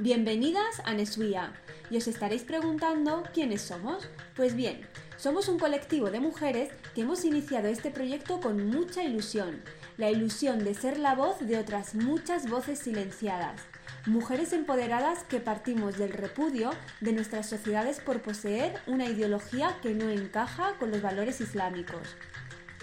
Bienvenidas a Nesuia. Y os estaréis preguntando quiénes somos. Pues bien, somos un colectivo de mujeres que hemos iniciado este proyecto con mucha ilusión. La ilusión de ser la voz de otras muchas voces silenciadas. Mujeres empoderadas que partimos del repudio de nuestras sociedades por poseer una ideología que no encaja con los valores islámicos.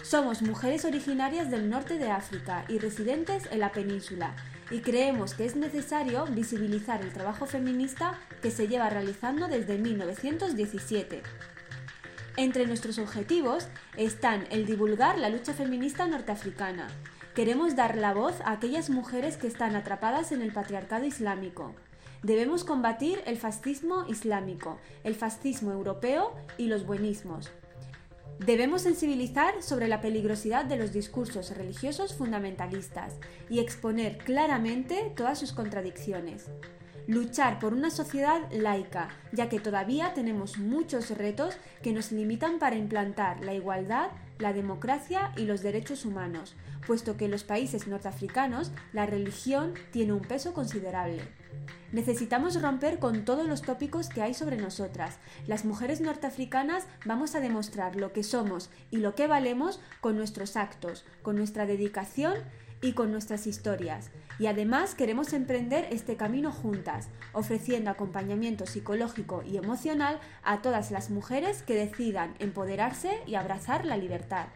Somos mujeres originarias del norte de África y residentes en la península y creemos que es necesario visibilizar el trabajo feminista que se lleva realizando desde 1917. Entre nuestros objetivos están el divulgar la lucha feminista norteafricana. Queremos dar la voz a aquellas mujeres que están atrapadas en el patriarcado islámico. Debemos combatir el fascismo islámico, el fascismo europeo y los buenismos. Debemos sensibilizar sobre la peligrosidad de los discursos religiosos fundamentalistas y exponer claramente todas sus contradicciones. Luchar por una sociedad laica, ya que todavía tenemos muchos retos que nos limitan para implantar la igualdad, la democracia y los derechos humanos, puesto que en los países norteafricanos la religión tiene un peso considerable. Necesitamos romper con todos los tópicos que hay sobre nosotras. Las mujeres norteafricanas vamos a demostrar lo que somos y lo que valemos con nuestros actos, con nuestra dedicación y con nuestras historias. Y además queremos emprender este camino juntas, ofreciendo acompañamiento psicológico y emocional a todas las mujeres que decidan empoderarse y abrazar la libertad.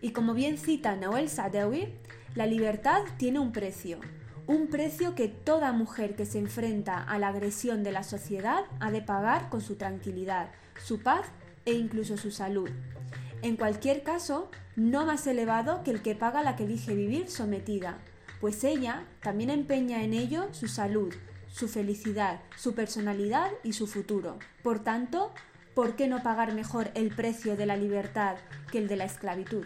Y como bien cita Noel Sadewi, la libertad tiene un precio un precio que toda mujer que se enfrenta a la agresión de la sociedad ha de pagar con su tranquilidad, su paz e incluso su salud. En cualquier caso, no más elevado que el que paga la que elige vivir sometida, pues ella también empeña en ello su salud, su felicidad, su personalidad y su futuro. Por tanto, ¿por qué no pagar mejor el precio de la libertad que el de la esclavitud?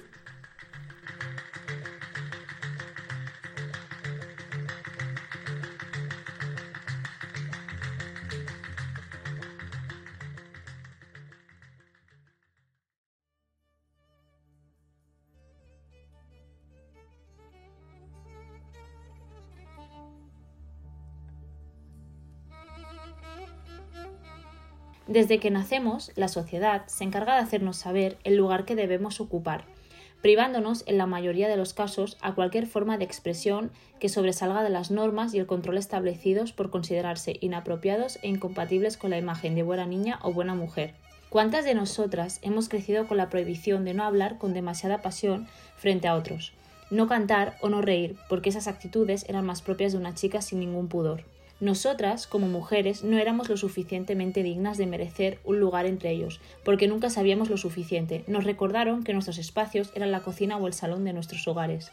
Desde que nacemos, la sociedad se encarga de hacernos saber el lugar que debemos ocupar, privándonos en la mayoría de los casos a cualquier forma de expresión que sobresalga de las normas y el control establecidos por considerarse inapropiados e incompatibles con la imagen de buena niña o buena mujer. ¿Cuántas de nosotras hemos crecido con la prohibición de no hablar con demasiada pasión frente a otros? No cantar o no reír, porque esas actitudes eran más propias de una chica sin ningún pudor. Nosotras, como mujeres, no éramos lo suficientemente dignas de merecer un lugar entre ellos, porque nunca sabíamos lo suficiente. Nos recordaron que nuestros espacios eran la cocina o el salón de nuestros hogares.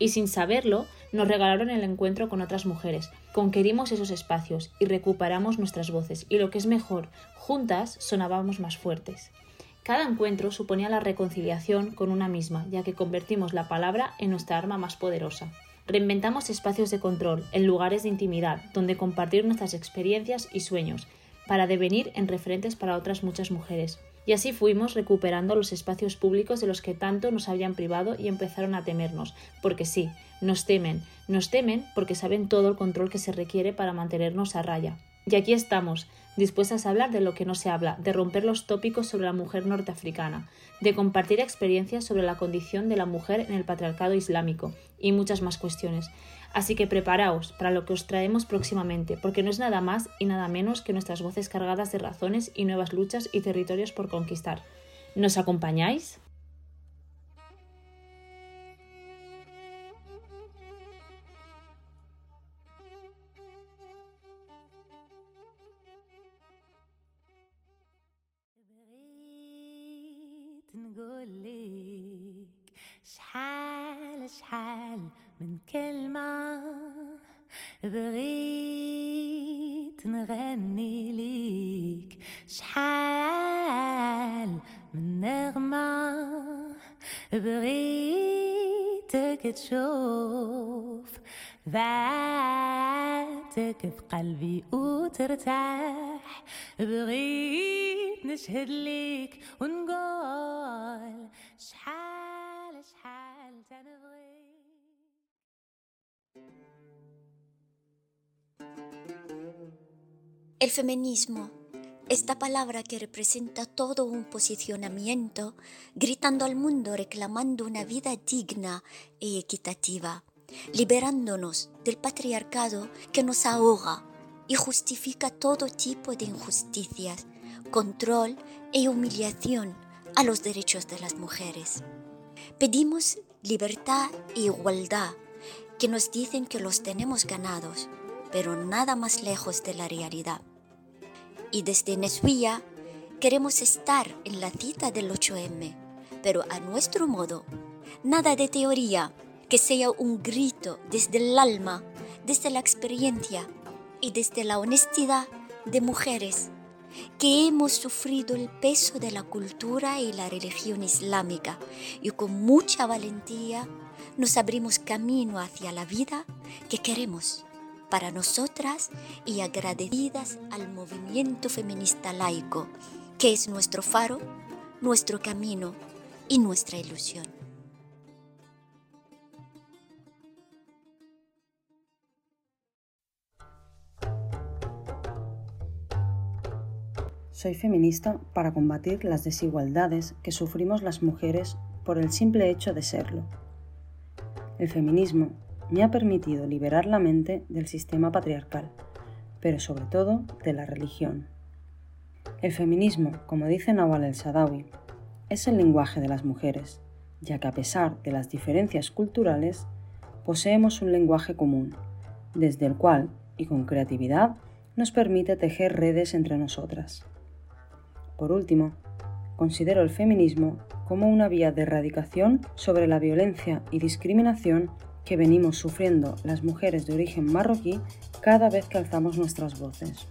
Y sin saberlo, nos regalaron el encuentro con otras mujeres. Conquerimos esos espacios y recuperamos nuestras voces. Y lo que es mejor, juntas sonábamos más fuertes. Cada encuentro suponía la reconciliación con una misma, ya que convertimos la palabra en nuestra arma más poderosa. Reinventamos espacios de control, en lugares de intimidad, donde compartir nuestras experiencias y sueños, para devenir en referentes para otras muchas mujeres. Y así fuimos recuperando los espacios públicos de los que tanto nos habían privado y empezaron a temernos, porque sí, nos temen, nos temen porque saben todo el control que se requiere para mantenernos a raya. Y aquí estamos, dispuestas a hablar de lo que no se habla, de romper los tópicos sobre la mujer norteafricana, de compartir experiencias sobre la condición de la mujer en el patriarcado islámico y muchas más cuestiones. Así que preparaos para lo que os traemos próximamente, porque no es nada más y nada menos que nuestras voces cargadas de razones y nuevas luchas y territorios por conquistar. ¿Nos acompañáis? شحال شحال من كلمة بغيت نغني ليك. شحال من نغمة بغيتك تشوف ذاتك في قلبي وترتاح بغيت نشهد ليك ونقول شحال شحال تنبغي El feminismo, esta palabra que representa todo un posicionamiento, gritando al mundo reclamando una vida digna y equitativa, liberándonos del patriarcado que nos ahoga y justifica todo tipo de injusticias, control e humillación a los derechos de las mujeres. Pedimos libertad e igualdad, que nos dicen que los tenemos ganados, pero nada más lejos de la realidad. Y desde Nesuía queremos estar en la cita del 8M, pero a nuestro modo, nada de teoría, que sea un grito desde el alma, desde la experiencia y desde la honestidad de mujeres que hemos sufrido el peso de la cultura y la religión islámica y con mucha valentía nos abrimos camino hacia la vida que queremos para nosotras y agradecidas al movimiento feminista laico, que es nuestro faro, nuestro camino y nuestra ilusión. Soy feminista para combatir las desigualdades que sufrimos las mujeres por el simple hecho de serlo. El feminismo me ha permitido liberar la mente del sistema patriarcal, pero sobre todo de la religión. El feminismo, como dice Nawal el-Sadawi, es el lenguaje de las mujeres, ya que a pesar de las diferencias culturales, poseemos un lenguaje común, desde el cual, y con creatividad, nos permite tejer redes entre nosotras. Por último, considero el feminismo como una vía de erradicación sobre la violencia y discriminación que venimos sufriendo las mujeres de origen marroquí cada vez que alzamos nuestras voces.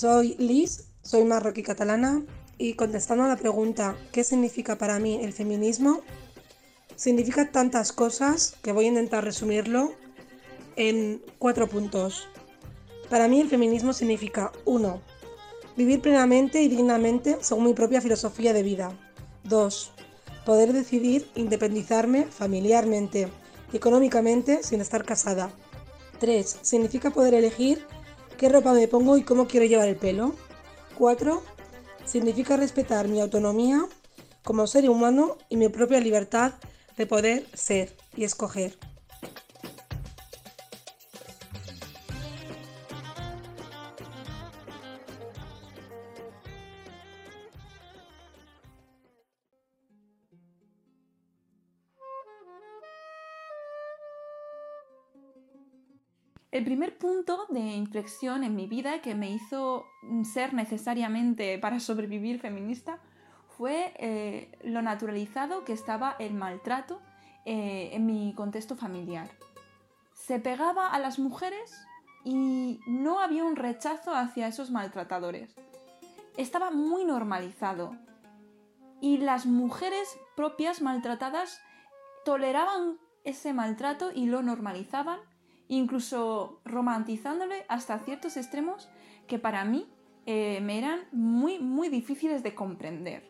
Soy Liz, soy marroquí catalana y contestando a la pregunta ¿qué significa para mí el feminismo? Significa tantas cosas que voy a intentar resumirlo en cuatro puntos. Para mí el feminismo significa 1. Vivir plenamente y dignamente según mi propia filosofía de vida. 2. Poder decidir independizarme familiarmente y económicamente sin estar casada. 3. Significa poder elegir qué ropa me pongo y cómo quiero llevar el pelo. 4. Significa respetar mi autonomía como ser humano y mi propia libertad de poder ser y escoger. El primer punto de inflexión en mi vida que me hizo ser necesariamente para sobrevivir feminista fue eh, lo naturalizado que estaba el maltrato eh, en mi contexto familiar. Se pegaba a las mujeres y no había un rechazo hacia esos maltratadores. Estaba muy normalizado. Y las mujeres propias maltratadas toleraban ese maltrato y lo normalizaban incluso romantizándole hasta ciertos extremos que para mí eh, me eran muy, muy difíciles de comprender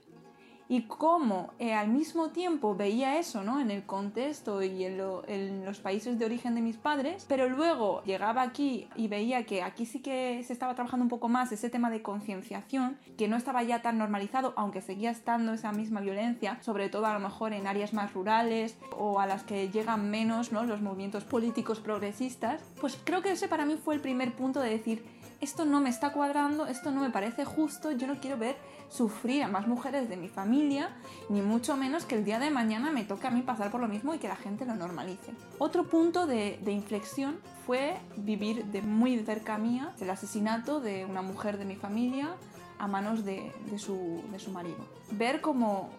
y cómo eh, al mismo tiempo veía eso ¿no? en el contexto y en, en, los países de origen de mis padres, pero luego llegaba aquí y veía que aquí sí que se estaba trabajando un poco más ese tema de concienciación, que no estaba ya tan normalizado, aunque seguía estando esa misma violencia, sobre todo a lo mejor en áreas más rurales o a las que llegan menos ¿no? los movimientos políticos progresistas, pues creo que ese para mí fue el primer punto de decir, esto no me está cuadrando, esto no me parece justo, yo no quiero ver sufrir a más mujeres de mi familia, ni mucho menos que el día de mañana me toque a mí pasar por lo mismo y que la gente lo normalice. Otro punto de, inflexión fue vivir de muy cerca mía el asesinato de una mujer de mi familia a manos de, su, de su marido. Ver cómo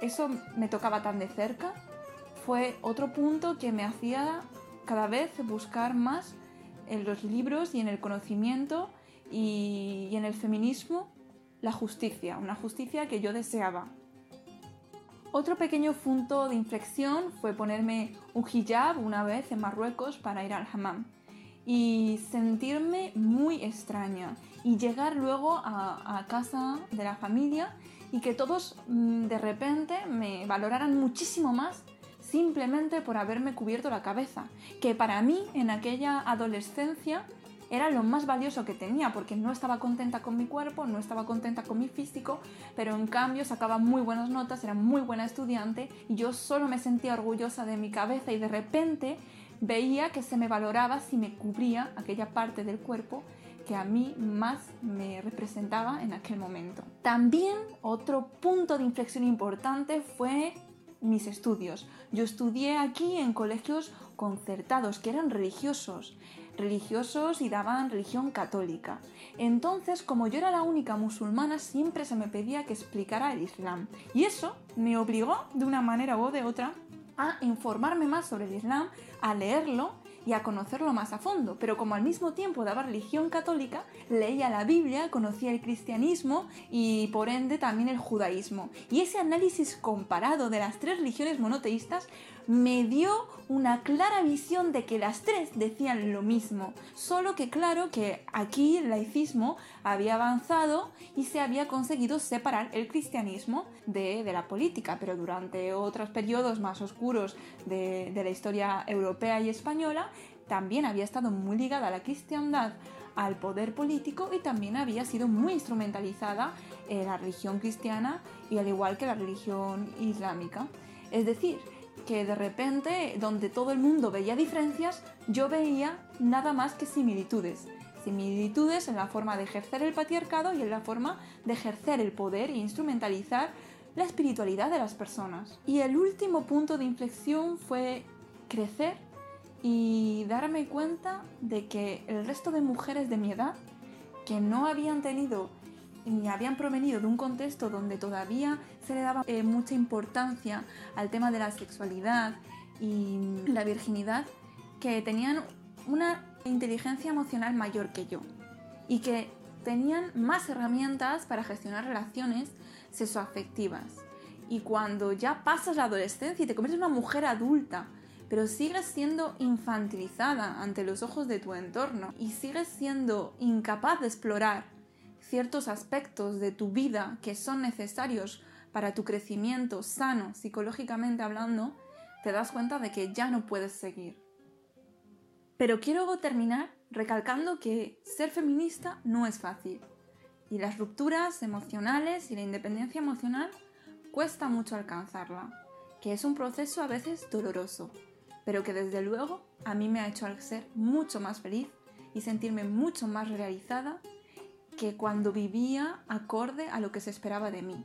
eso me tocaba tan de cerca fue otro punto que me hacía cada vez buscar más en los libros y en el conocimiento y, en el feminismo la justicia, una justicia que yo deseaba. Otro pequeño punto de inflexión fue ponerme un hijab una vez en Marruecos para ir al hammam. y sentirme muy extraña y llegar luego a, a casa de la familia y que todos mm, de repente me valoraran muchísimo más simplemente por haberme cubierto la cabeza, que para mí en aquella adolescencia era lo más valioso que tenía, porque no estaba contenta con mi cuerpo, no estaba contenta con mi físico, pero en cambio sacaba muy buenas notas, era muy buena estudiante y yo solo me sentía orgullosa de mi cabeza y de repente veía que se me valoraba si me cubría aquella parte del cuerpo que a mí más me representaba en aquel momento. También otro punto de inflexión importante fue mis estudios. Yo estudié aquí en colegios concertados, que eran religiosos religiosos y daban religión católica. Entonces, como yo era la única musulmana, siempre se me pedía que explicara el Islam. Y eso me obligó, de una manera o de otra, a informarme más sobre el Islam, a leerlo y a conocerlo más a fondo, pero como al mismo tiempo daba religión católica, leía la Biblia, conocía el cristianismo y por ende también el judaísmo. Y ese análisis comparado de las tres religiones monoteístas me dio una clara visión de que las tres decían lo mismo, solo que claro que aquí el laicismo había avanzado y se había conseguido separar el cristianismo de, la política, pero durante otros periodos más oscuros de, de la historia europea y española también había estado muy ligada a la cristiandad al poder político y también había sido muy instrumentalizada en la religión cristiana y al igual que la religión islámica. Es decir, que de repente, donde todo el mundo veía diferencias, yo veía nada más que similitudes. Similitudes en la forma de ejercer el patriarcado y en la forma de ejercer el poder e instrumentalizar la espiritualidad de las personas. Y el último punto de inflexión fue crecer y darme cuenta de que el resto de mujeres de mi edad que no habían tenido ni habían provenido de un contexto donde todavía se le daba eh, mucha importancia al tema de la sexualidad y la virginidad, que tenían una inteligencia emocional mayor que yo y que tenían más herramientas para gestionar relaciones sexoafectivas. Y cuando ya pasas la adolescencia y te conviertes en una mujer adulta, pero sigues siendo infantilizada ante los ojos de tu entorno y sigues siendo incapaz de explorar ciertos aspectos de tu vida que son necesarios para tu crecimiento sano psicológicamente hablando, te das cuenta de que ya no puedes seguir. Pero quiero terminar recalcando que ser feminista no es fácil y las rupturas emocionales y la independencia emocional cuesta mucho alcanzarla, que es un proceso a veces doloroso, pero que desde luego a mí me ha hecho ser mucho más feliz y sentirme mucho más realizada que cuando vivía acorde a lo que se esperaba de mí.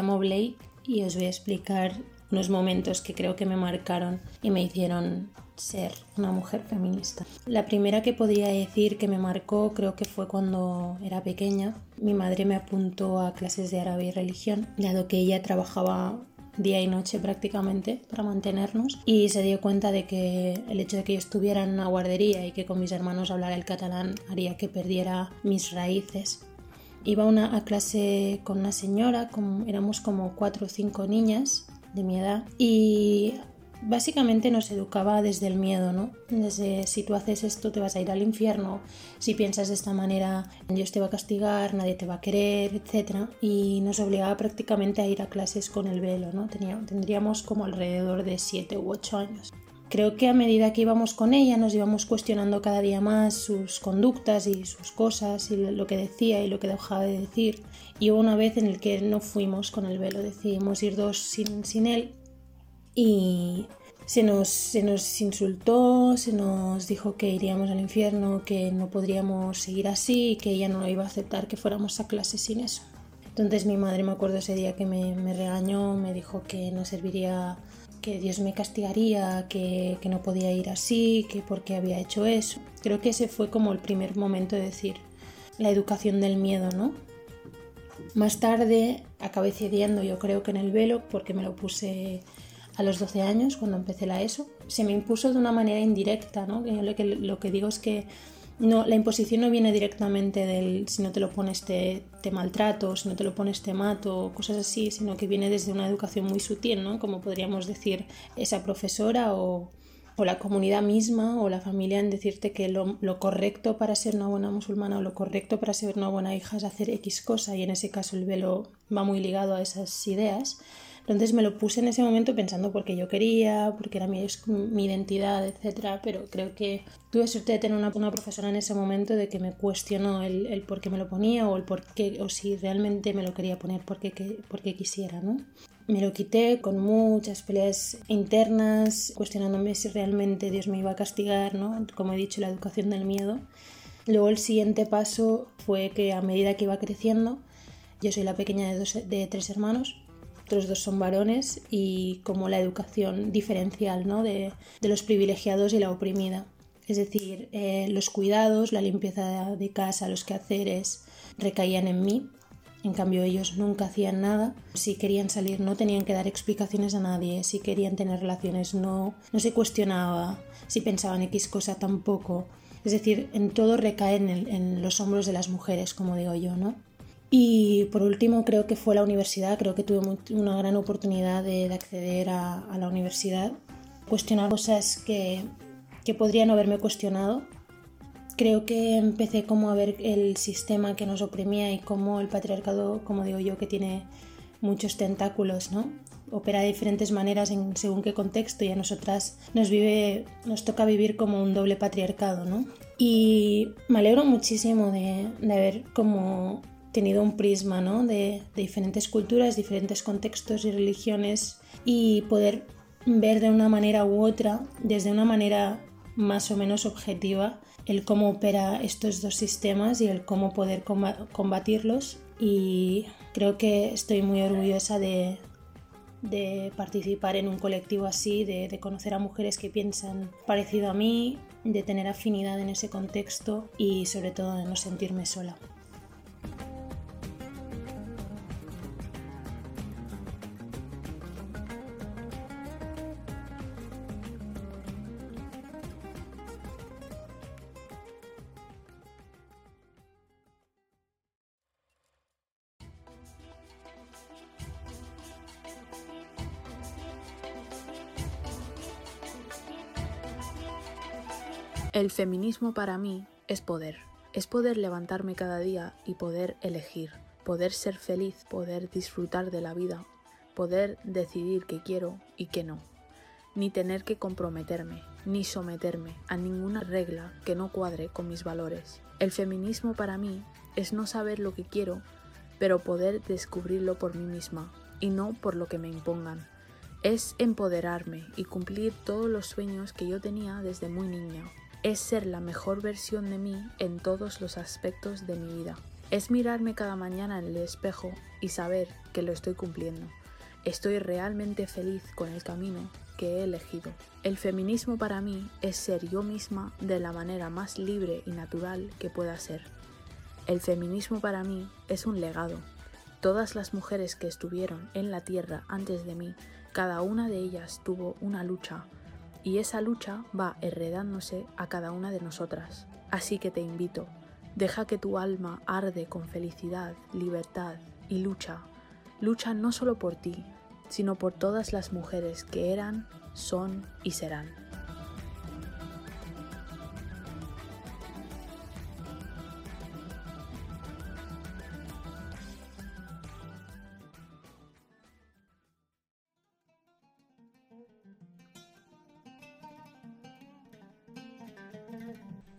llamo Blake y os voy a explicar unos momentos que creo que me marcaron y me hicieron ser una mujer feminista. La primera que podría decir que me marcó creo que fue cuando era pequeña. Mi madre me apuntó a clases de árabe y religión, dado que ella trabajaba día y noche prácticamente para mantenernos y se dio cuenta de que el hecho de que yo estuviera en una guardería y que con mis hermanos hablara el catalán haría que perdiera mis raíces iba una, a clase con una señora, éramos como cuatro o cinco niñas de mi edad y básicamente nos educaba desde el miedo, ¿no? Desde si tú haces esto te vas a ir al infierno, si piensas de esta manera Dios te va a castigar, nadie te va a querer, etc. Y nos obligaba prácticamente a ir a clases con el velo, ¿no? tendríamos como alrededor de 7 u 8 años. Creo que a medida que íbamos con ella nos íbamos cuestionando cada día más sus conductas y sus cosas y lo que decía y lo que dejaba de decir. Y hubo una vez en el que no fuimos con el velo, decidimos ir dos sin, sin él y se nos, se nos insultó, se nos dijo que iríamos al infierno, que no podríamos seguir así, que ella no iba a aceptar que fuéramos a clase sin eso. Entonces mi madre me acuerdo ese día que me regañó, me dijo que no serviría, que Dios me castigaría, que, que no podía ir así, que por qué había hecho eso. Creo que ese fue como el primer momento de decir la educación del miedo, ¿no? Más tarde acabé cediendo yo creo que en el velo porque me lo puse a los 12 años, cuando empecé la ESO, se me impuso de una manera indirecta, ¿no? Que que, lo que digo es que no, la imposición no viene directamente del si no te lo pones te, te maltrato, si no te lo pones te mato, cosas así, sino que viene desde una educación muy sutil, ¿no? Como podríamos decir esa profesora o, o la comunidad misma o la familia en decirte que lo, lo, correcto para ser una buena musulmana o lo correcto para ser una buena hija es hacer X cosa y en ese caso el velo va muy ligado a esas ideas entonces me lo puse en ese momento pensando porque yo quería, porque era mi, mi identidad, etc. Pero creo que tuve suerte de tener una, una, profesora en ese momento de que me cuestionó el, el, por qué me lo ponía o el por qué, o si realmente me lo quería poner porque, que, porque quisiera, ¿no? Me lo quité con muchas peleas internas, cuestionándome si realmente Dios me iba a castigar, ¿no? Como he dicho, la educación del miedo. Luego el siguiente paso fue que a medida que iba creciendo, yo soy la pequeña de, dos, de tres hermanos, otros dos son varones y como la educación diferencial ¿no? de, los privilegiados y la oprimida. Es decir, eh, los cuidados, la limpieza de casa, los quehaceres recaían en mí. En cambio ellos nunca hacían nada. Si querían salir no tenían que dar explicaciones a nadie. Si querían tener relaciones no, no se cuestionaba. Si pensaban X cosa tampoco. Es decir, en todo recae en, en los hombros de las mujeres, como digo yo, ¿no? Y por último, creo que fue la universidad, creo que tuve una gran oportunidad de, de acceder a, a, la universidad, cuestionar cosas que, que podrían haberme cuestionado. Creo que empecé como a ver el sistema que nos oprimía y cómo el patriarcado, como digo yo, que tiene muchos tentáculos, ¿no? Opera de diferentes maneras en según qué contexto y a nosotras nos vive, nos toca vivir como un doble patriarcado, ¿no? Y me alegro muchísimo de, de ver cómo tenido un prisma ¿no? de, de, diferentes culturas, diferentes contextos y religiones y poder ver de una manera u otra, desde una manera más o menos objetiva, el cómo opera estos dos sistemas y el cómo poder combatirlos. Y creo que estoy muy orgullosa de, de participar en un colectivo así, de, de, conocer a mujeres que piensan parecido a mí, de tener afinidad en ese contexto y sobre todo de no sentirme sola. El feminismo para mí es poder. Es poder levantarme cada día y poder elegir, poder ser feliz, poder disfrutar de la vida, poder decidir qué quiero y qué no. Ni tener que comprometerme, ni someterme a ninguna regla que no cuadre con mis valores. El feminismo para mí es no saber lo que quiero, pero poder descubrirlo por mí misma y no por lo que me impongan. Es empoderarme y cumplir todos los sueños que yo tenía desde muy niña es ser la mejor versión de mí en todos los aspectos de mi vida. Es mirarme cada mañana en el espejo y saber que lo estoy cumpliendo. Estoy realmente feliz con el camino que he elegido. El feminismo para mí es ser yo misma de la manera más libre y natural que pueda ser. El feminismo para mí es un legado. Todas las mujeres que estuvieron en la tierra antes de mí, cada una de ellas tuvo una lucha y esa lucha va heredándose a cada una de nosotras. Así que te invito, deja que tu alma arde con felicidad, libertad y lucha. Lucha no solo por ti, sino por todas las mujeres que eran, son y serán.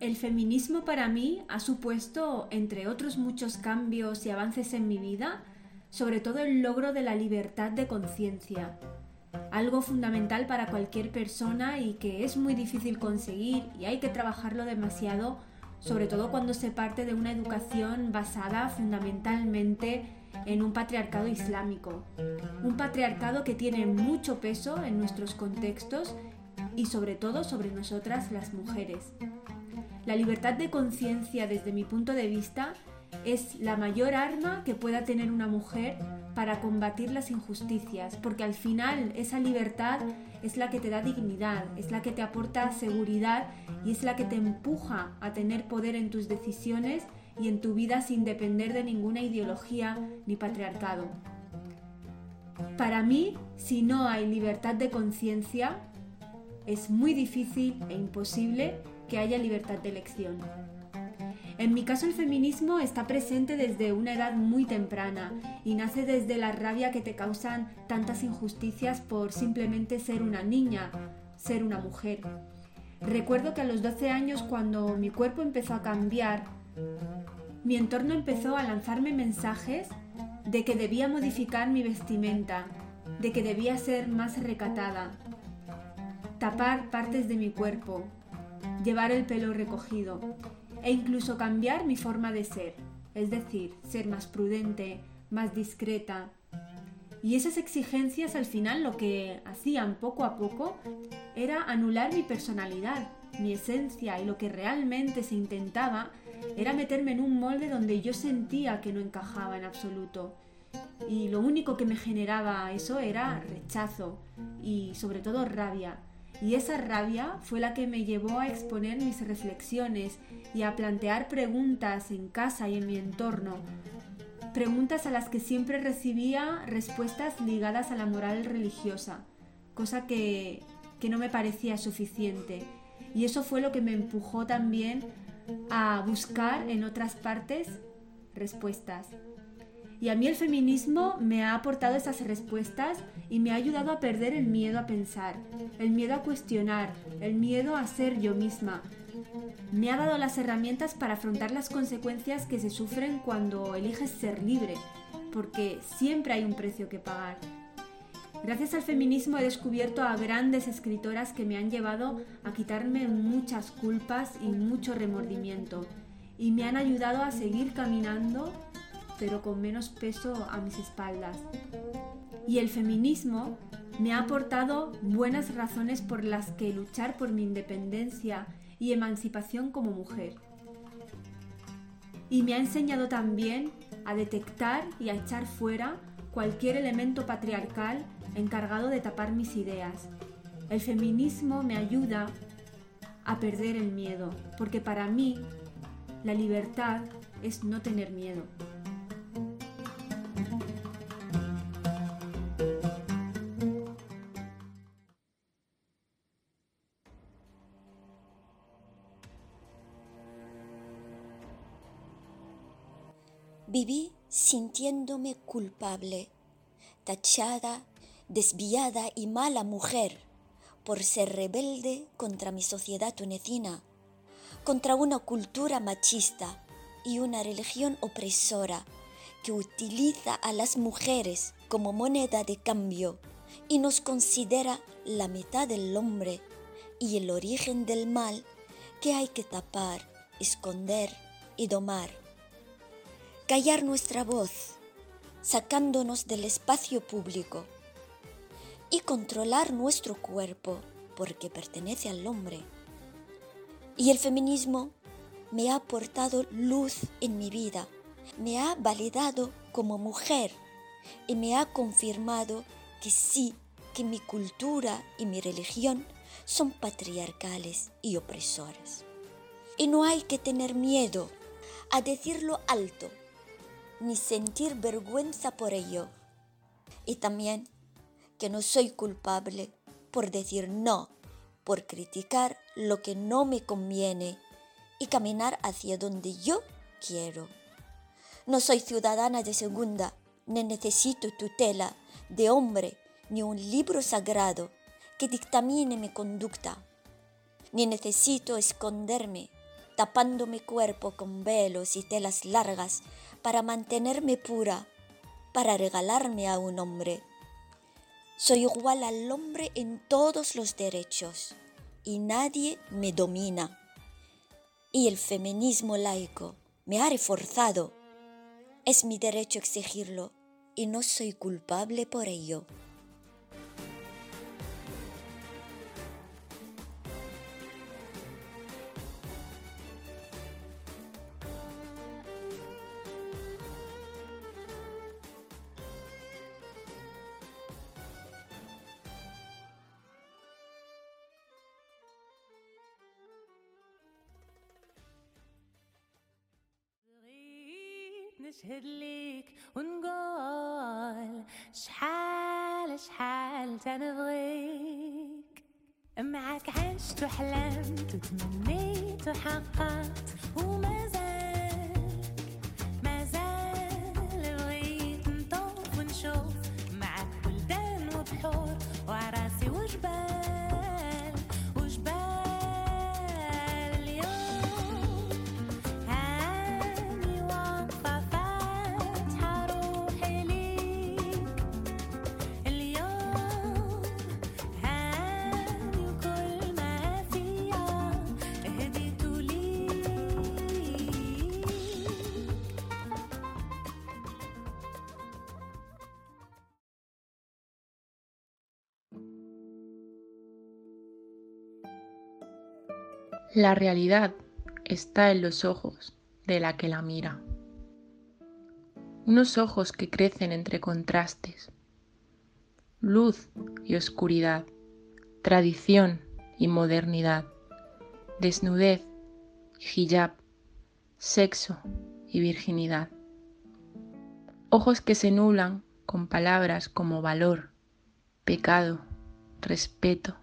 El feminismo para mí ha supuesto, entre otros muchos cambios y avances en mi vida, sobre todo el logro de la libertad de conciencia, algo fundamental para cualquier persona y que es muy difícil conseguir y hay que trabajarlo demasiado, sobre todo cuando se parte de una educación basada fundamentalmente en un patriarcado islámico, un patriarcado que tiene mucho peso en nuestros contextos y sobre todo sobre nosotras las mujeres. La libertad de conciencia desde mi punto de vista es la mayor arma que pueda tener una mujer para combatir las injusticias, porque al final esa libertad es la que te da dignidad, es la que te aporta seguridad y es la que te empuja a tener poder en tus decisiones y en tu vida sin depender de ninguna ideología ni patriarcado. Para mí, si no hay libertad de conciencia, es muy difícil e imposible que haya libertad de elección. En mi caso el feminismo está presente desde una edad muy temprana y nace desde la rabia que te causan tantas injusticias por simplemente ser una niña, ser una mujer. Recuerdo que a los 12 años cuando mi cuerpo empezó a cambiar, mi entorno empezó a lanzarme mensajes de que debía modificar mi vestimenta, de que debía ser más recatada, tapar partes de mi cuerpo, llevar el pelo recogido e incluso cambiar mi forma de ser, es decir, ser más prudente, más discreta. Y esas exigencias al final lo que hacían poco a poco era anular mi personalidad, mi esencia y lo que realmente se intentaba era meterme en un molde donde yo sentía que no encajaba en absoluto. Y lo único que me generaba eso era rechazo y sobre todo rabia y esa rabia fue la que me llevó a exponer mis reflexiones y a plantear preguntas en casa y en mi entorno. Preguntas a las que siempre recibía respuestas ligadas a la moral religiosa, cosa que, que no me parecía suficiente. Y eso fue lo que me empujó también a buscar en otras partes respuestas. Y a mí el feminismo me ha aportado esas respuestas y me ha ayudado a perder el miedo a pensar, el miedo a cuestionar, el miedo a ser yo misma. Me ha dado las herramientas para afrontar las consecuencias que se sufren cuando eliges ser libre, porque siempre hay un precio que pagar. Gracias al feminismo he descubierto a grandes escritoras que me han llevado a quitarme muchas culpas y mucho remordimiento y me han ayudado a seguir caminando pero con menos peso a mis espaldas. Y el feminismo me ha aportado buenas razones por las que luchar por mi independencia y emancipación como mujer. Y me ha enseñado también a detectar y a echar fuera cualquier elemento patriarcal encargado de tapar mis ideas. El feminismo me ayuda a perder el miedo, porque para mí la libertad es no tener miedo. Viví sintiéndome culpable, tachada, desviada y mala mujer por ser rebelde contra mi sociedad tunecina, contra una cultura machista y una religión opresora que utiliza a las mujeres como moneda de cambio y nos considera la mitad del hombre y el origen del mal que hay que tapar, esconder y domar callar nuestra voz, sacándonos del espacio público y controlar nuestro cuerpo porque pertenece al hombre. Y el feminismo me ha aportado luz en mi vida, me ha validado como mujer y me ha confirmado que sí, que mi cultura y mi religión son patriarcales y opresores. Y no hay que tener miedo a decirlo alto ni sentir vergüenza por ello. Y también que no soy culpable por decir no, por criticar lo que no me conviene y caminar hacia donde yo quiero. No soy ciudadana de segunda, ni necesito tutela de hombre, ni un libro sagrado que dictamine mi conducta, ni necesito esconderme tapando mi cuerpo con velos y telas largas para mantenerme pura, para regalarme a un hombre. Soy igual al hombre en todos los derechos y nadie me domina. Y el feminismo laico me ha reforzado. Es mi derecho exigirlo y no soy culpable por ello. نشهد ليك ونقول شحال شحال تنبغيك. معك عشت وحلمت وتمنيت وحققت وما La realidad está en los ojos de la que la mira. Unos ojos que crecen entre contrastes, luz y oscuridad, tradición y modernidad, desnudez y hijab, sexo y virginidad. Ojos que se nublan con palabras como valor, pecado, respeto,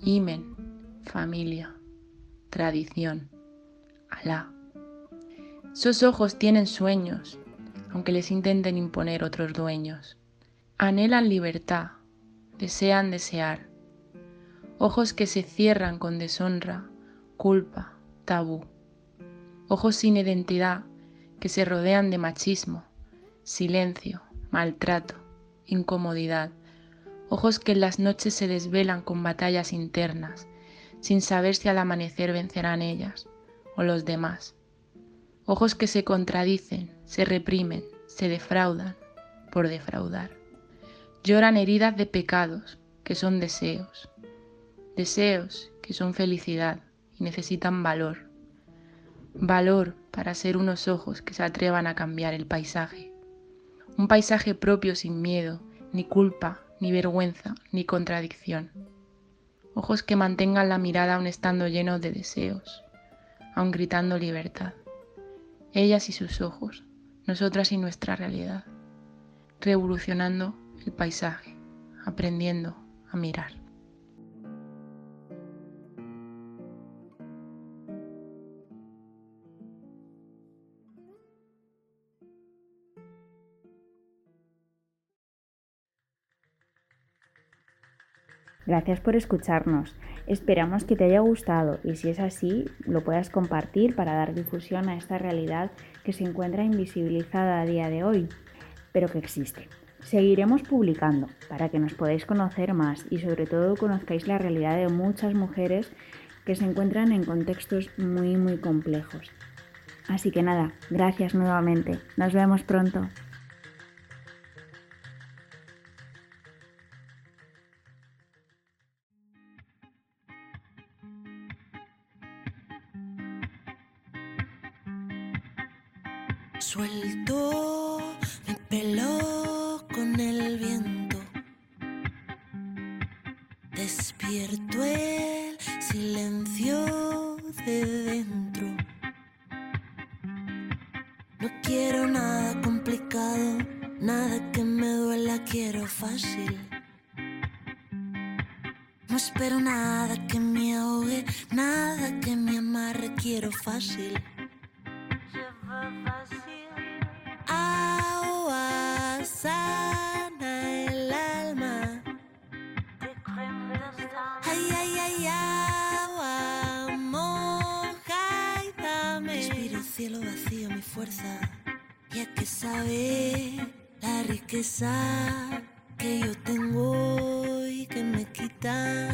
himen, familia, tradición, Alá. Esos ojos tienen sueños, aunque les intenten imponer otros dueños. Anhelan libertad, desean desear. Ojos que se cierran con deshonra, culpa, tabú. Ojos sin identidad que se rodean de machismo, silencio, maltrato, incomodidad. Ojos que en las noches se desvelan con batallas internas, sin saber si al amanecer vencerán ellas o los demás. Ojos que se contradicen, se reprimen, se defraudan por defraudar. Lloran heridas de pecados que son deseos. Deseos que son felicidad y necesitan valor. Valor para ser unos ojos que se atrevan a cambiar el paisaje. Un paisaje propio sin miedo, ni culpa, ni vergüenza, ni contradicción. Ojos que mantengan la mirada aun estando llenos de deseos, aun gritando libertad. Ellas y sus ojos, nosotras y nuestra realidad. Revolucionando el paisaje, aprendiendo a mirar. Gracias por escucharnos. Esperamos que te haya gustado y si es así, lo puedas compartir para dar difusión a esta realidad que se encuentra invisibilizada a día de hoy, pero que existe. Seguiremos publicando para que nos podáis conocer más y sobre todo conozcáis la realidad de muchas mujeres que se encuentran en contextos muy muy complejos. Así que nada, gracias nuevamente. Nos vemos pronto. Nada que me amarre, quiero fácil. Agua sana el alma. Ay, ay, ay, agua moja y dame. Respiro el cielo vacío, mi fuerza. Ya que sabe la riqueza que yo tengo y que me quita,